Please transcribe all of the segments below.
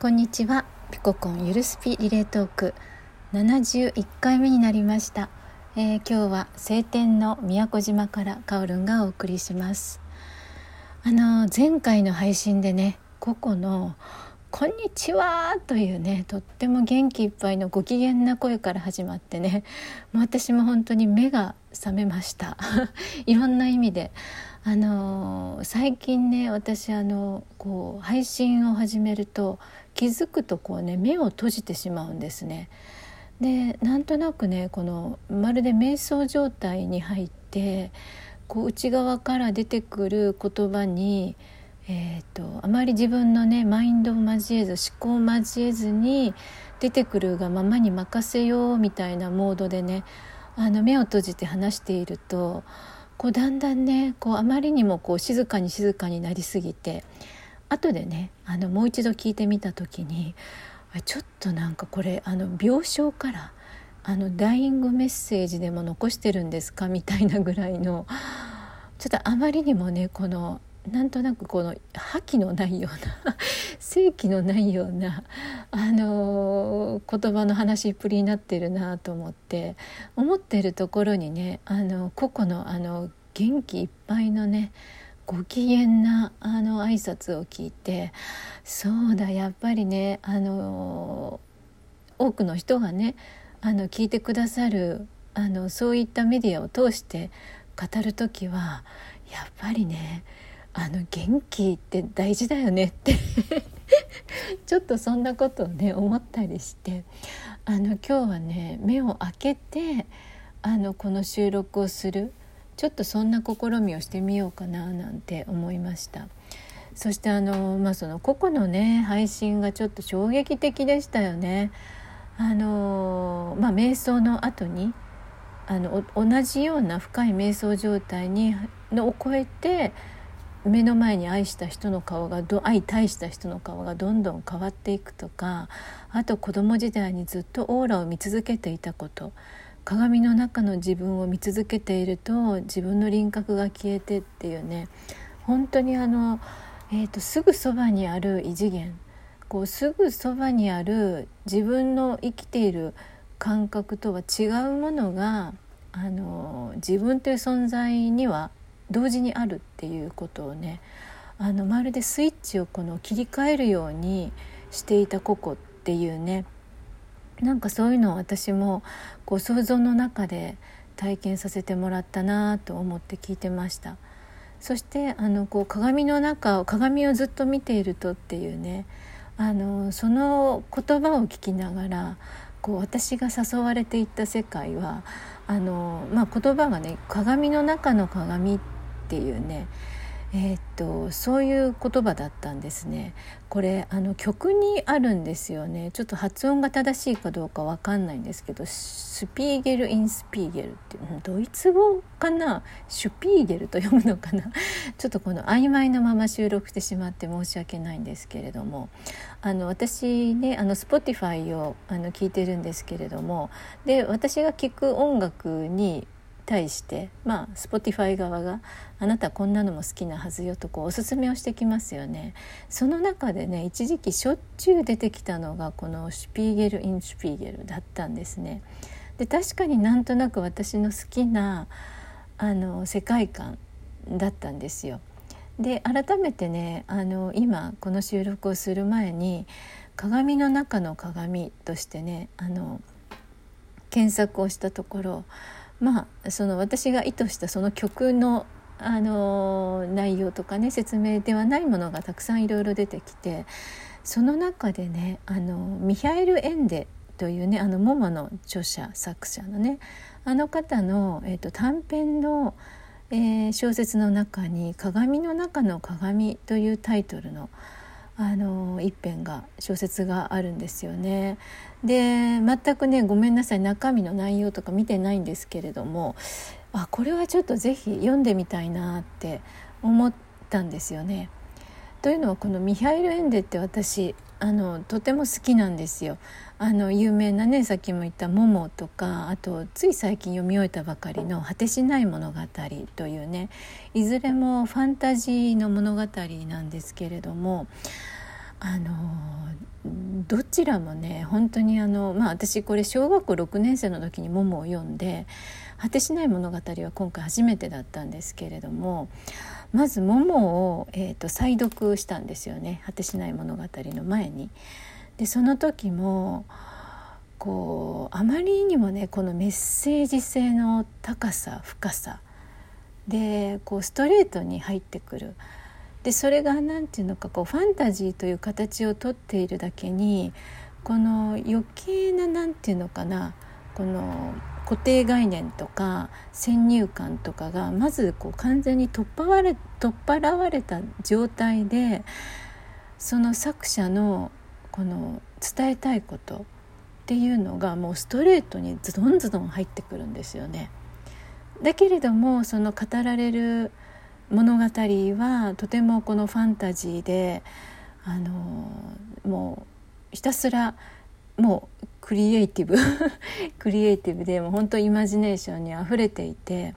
こんにちは。ピココンゆるスピリレートーク。71回目になりました、えー、今日は晴天の宮古島からカオルンがお送りします。あの前回の配信でねココのこんにちはというねとっても元気いっぱいのご機嫌な声から始まってねもう私も本当に目が覚めました。いろんな意味で。あの最近ね私あのこう配信を始めると気づくとこうね目を閉じてしまうんですね。でなんとなくねこのまるで瞑想状態に入ってこう内側から出てくる言葉に、えーと、あまり自分のねマインドを交えず思考を交えずに出てくるがままに任せようみたいなモードでねあの目を閉じて話しているとこうだんだんねこうあまりにもこう静かに静かになりすぎて後でねあのもう一度聞いてみた時にちょっとなんかこれあの病床からあのダイイングメッセージでも残してるんですかみたいなぐらいのちょっとあまりにもねこのなんとなくこの覇気のないような正気のないようなあの言葉の話っぷりになってるなと思って思ってるところにねあの個々のあの元気いっぱいのねご機嫌なあの挨拶を聞いてそうだやっぱりねあの多くの人がねあの聞いてくださるあのそういったメディアを通して語る時はやっぱりねあの元気って大事だよねって ちょっとそんなことをね思ったりしてあの今日はね目を開けてあのこの収録をするちょっとそんな試みをしてみようかななんて思いました。そしてあのまあその個々のね配信がちょっと衝撃的でしたよね。あのまあ瞑想の後にあの同じような深い瞑想状態にのを超えて目の前に愛した人の顔がど愛対した人の顔がどんどん変わっていくとかあと子供時代にずっとオーラを見続けていたこと鏡の中の自分を見続けていると自分の輪郭が消えてっていうね。本当にあの、えーと、すぐそばにある異次元。こうすぐそばにある自分の生きている感覚とは違うものがあの自分という存在には同時にあるっていうことをねあのまるでスイッチをこの切り替えるようにしていたココっていうね。なんかそういうのを私もこう想像の中で体験させてもらったなと思って聞いてました。そしてあのこう鏡の中を鏡をずっと見ているとっていうねあのその言葉を聞きながらこう私が誘われていった世界はあの、まあ、言葉がね「鏡の中の鏡」ってっていうねえー、っとそういう言葉だったんですね。これあの曲にあるんですよね。ちょっと発音が正しいかどうかわかんないんですけどスピーゲル・インスピーゲルっていうドイツ語かな？シュピーゲルと読むのかな？ちょっとこの曖昧なまま収録してしまって申し訳ないんですけれども。あの私ねあの Spotify をあの聞いてるんですけれども。で私が聴く音楽に対してまあ Spotify 側があなたこんなのも好きなはずよとこうおすすめをしてきますよね。その中でね一時期しょっちゅう出てきたのがこのシュピーゲル・イン・シュピーゲルだったんですね。で確かになんとなく私の好きなあの世界観だったんですよ。で改めてねあの今この収録をする前に「鏡の中の鏡」としてねあの検索をしたところまあその私が意図したその曲のあの内容とかね説明ではないものがたくさんいろいろ出てきてその中でねあのミハエル・エンデというねあのモモの著者作者のねあの方の、えーと、短編の、えー、小説の中に「鏡の中の鏡」というタイトルのあの一編が小説があるんですよね。で全くねごめんなさい中身の内容とか見てないんですけれどもあこれはちょっと是非読んでみたいなって思ったんですよね。というのはこのミハイル・エンデって私あのとても好きなんですよ。あの有名なねさっきも言った「モモ」とかあとつい最近読み終えたばかりの「果てしない物語」というねいずれもファンタジーの物語なんですけれどもあのどちらもね本当にあのまあ私これ小学校6年生の時に「もも」を読んで「果てしない物語」は今回初めてだったんですけれどもまず「もも」を、えーと、再読したんですよね「果てしない物語」の前に。でその時もこうあまりにもねこのメッセージ性の高さ深さ。でこうストレートに入ってくる。でそれが何て言うのかこうファンタジーという形をとっているだけにこの余計な何て言うのかなこの固定概念とか先入観とかがまずこう完全に取っ払れ取っ払われた状態でその作者のこの伝えたいことっていうのがもうストレートにズドンズドン入ってくるんですよね。だけれどもその語られる物語はとてもこのファンタジーであのもうひたすらもうクリエイティブ クリエイティブでもう本当イマジネーションにあふれていて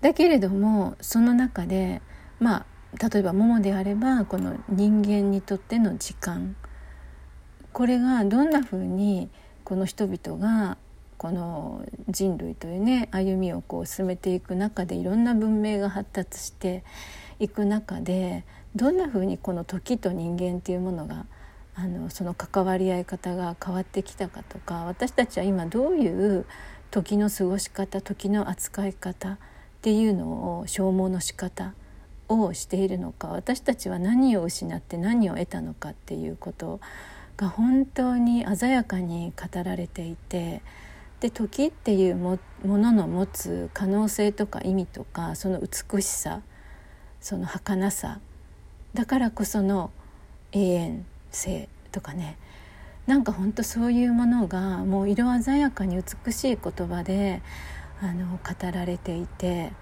だけれどもその中でまあ例えば桃であればこの人間にとっての時間これがどんなふうにこの人々がこの人類というね歩みをこう進めていく中でいろんな文明が発達していく中でどんなふうにこの時と人間っていうものがあのその関わり合い方が変わってきたかとか私たちは今どういう時の過ごし方時の扱い方っていうのを消耗の仕方をしているのか私たちは何を失って何を得たのかっていうことが本当に鮮やかに語られていてで時っていうものの持つ可能性とか意味とかその美しさその儚さだからこその永遠性とかねなんかほんとそういうものがもう色鮮やかに美しい言葉であの語られていて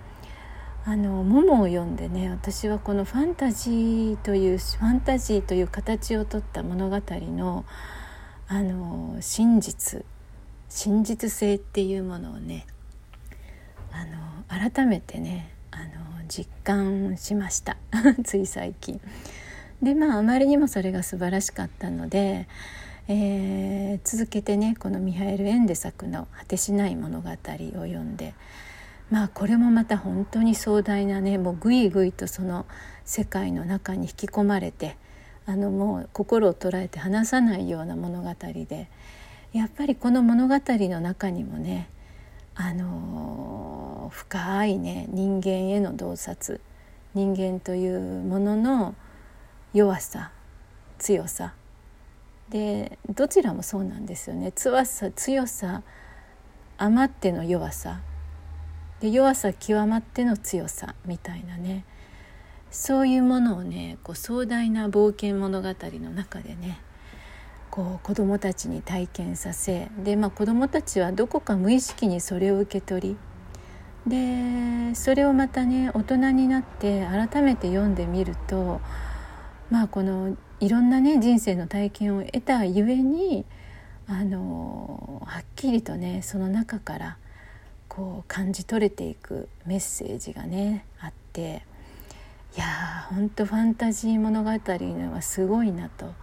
あの「モモ」を読んでね私はこのファンタジーというファンタジーという形をとった物語のあの真実真実性っていうものをねあの改めてねあの実感しました つい最近。でまああまりにもそれが素晴らしかったので、えー、続けてねこのミハエル・エンデ作の「果てしない物語」を読んでまあこれもまた本当に壮大なねもうぐいぐいとその世界の中に引き込まれてあのもう心を捉えて離さないような物語でやっぱりこの物語の中にもねあの深いね人間への洞察人間というものの弱さ強さ。でどちらもそうなんですよね。強さ強さ余っての弱さ。で弱さ極まっての強さみたいなね。そういうものをねこう壮大な冒険物語の中でねこう子どもたちに体験させで、まあ、子どもたちはどこか無意識にそれを受け取りでそれをまたね大人になって改めて読んでみるとまあこのいろんなね人生の体験を得たゆえにあのはっきりとねその中からこう感じ取れていくメッセージがねあっていやーほんとファンタジー物語のはすごいなと。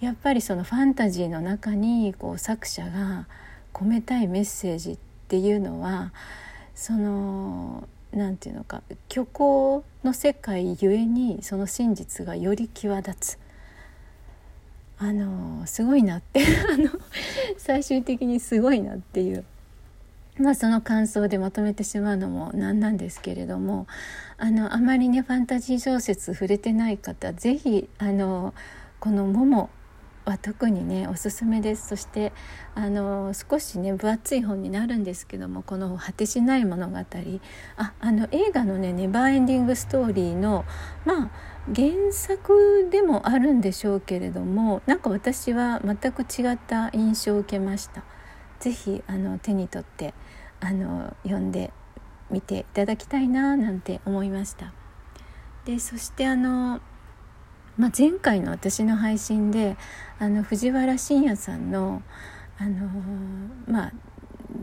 やっぱりそのファンタジーの中にこう作者が込めたいメッセージっていうのはその何て言うのか虚構の世界ゆえにその真実がより際立つあのすごいなって あの最終的にすごいなっていう。まあ、その感想でまとめてしまうのもなんなんですけれどもあのあまりねファンタジー小説触れてない方是非あのこの「もも」は特にねおすすめですそしてあの少しね分厚い本になるんですけどもこの「果てしない物語」ああの映画のね「ネバーエンディング・ストーリーの」まあ原作でもあるんでしょうけれどもなんか私は全く違った印象を受けました。ぜひあの手に取ってあの読んでみていただきたいななんて思いました。でそしてあのまあ、前回の私の配信であの藤原信也さんのあのまあ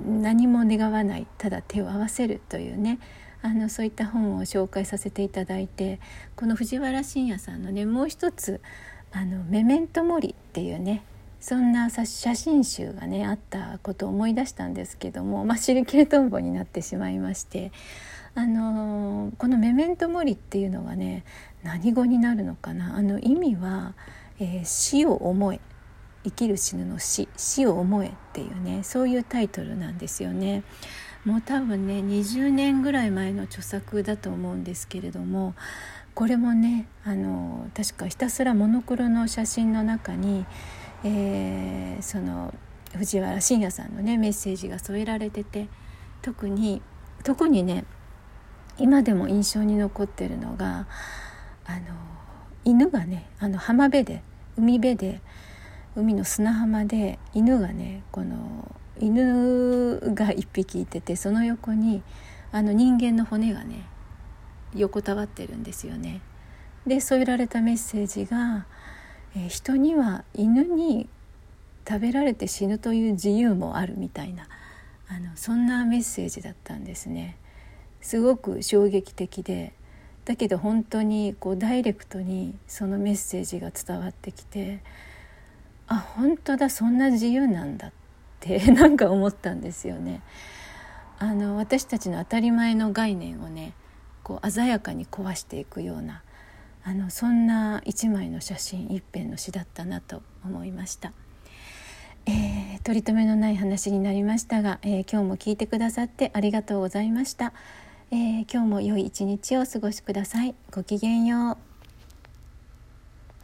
何も願わないただ手を合わせるというねあのそういった本を紹介させていただいてこの藤原信也さんのねもう一つあのメメントモリっていうねそんな写真集がねあったことを思い出したんですけども、まあ、シリケトンボになってしまいましてあのこの「メメントモリ」っていうのはね何語になるのかな？あの意味は、えー、死を思え。生きる死ぬの死死を思えっていうねそういうタイトルなんですよね。もう多分ね20年ぐらい前の著作だと思うんですけれどもこれもねあの確かひたすらモノクロの写真の中にえー、その藤原信也さんのねメッセージが添えられてて特に特にね今でも印象に残ってるのがあの犬がねあの浜辺で海辺で海の砂浜で犬がねこの犬が1匹いててその横にあの人間の骨がね横たわってるんですよね。で添えられたメッセージがえ、人には犬に食べられて死ぬという自由もあるみたいなあのそんなメッセージだったんですね。すごく衝撃的でだけど本当にこうダイレクトにそのメッセージが伝わってきてあ本当だそんな自由なんだって なんか思ったんですよね。あの私たちの当たり前の概念をねこう鮮やかに壊していくようなあのそんな一枚の写真一辺の詩だったなと思いました。えー、取り留めのない話になりましたが、えー、今日も聞いてくださってありがとうございました、えー、今日も良い一日をお過ごしください。ごきげんよう。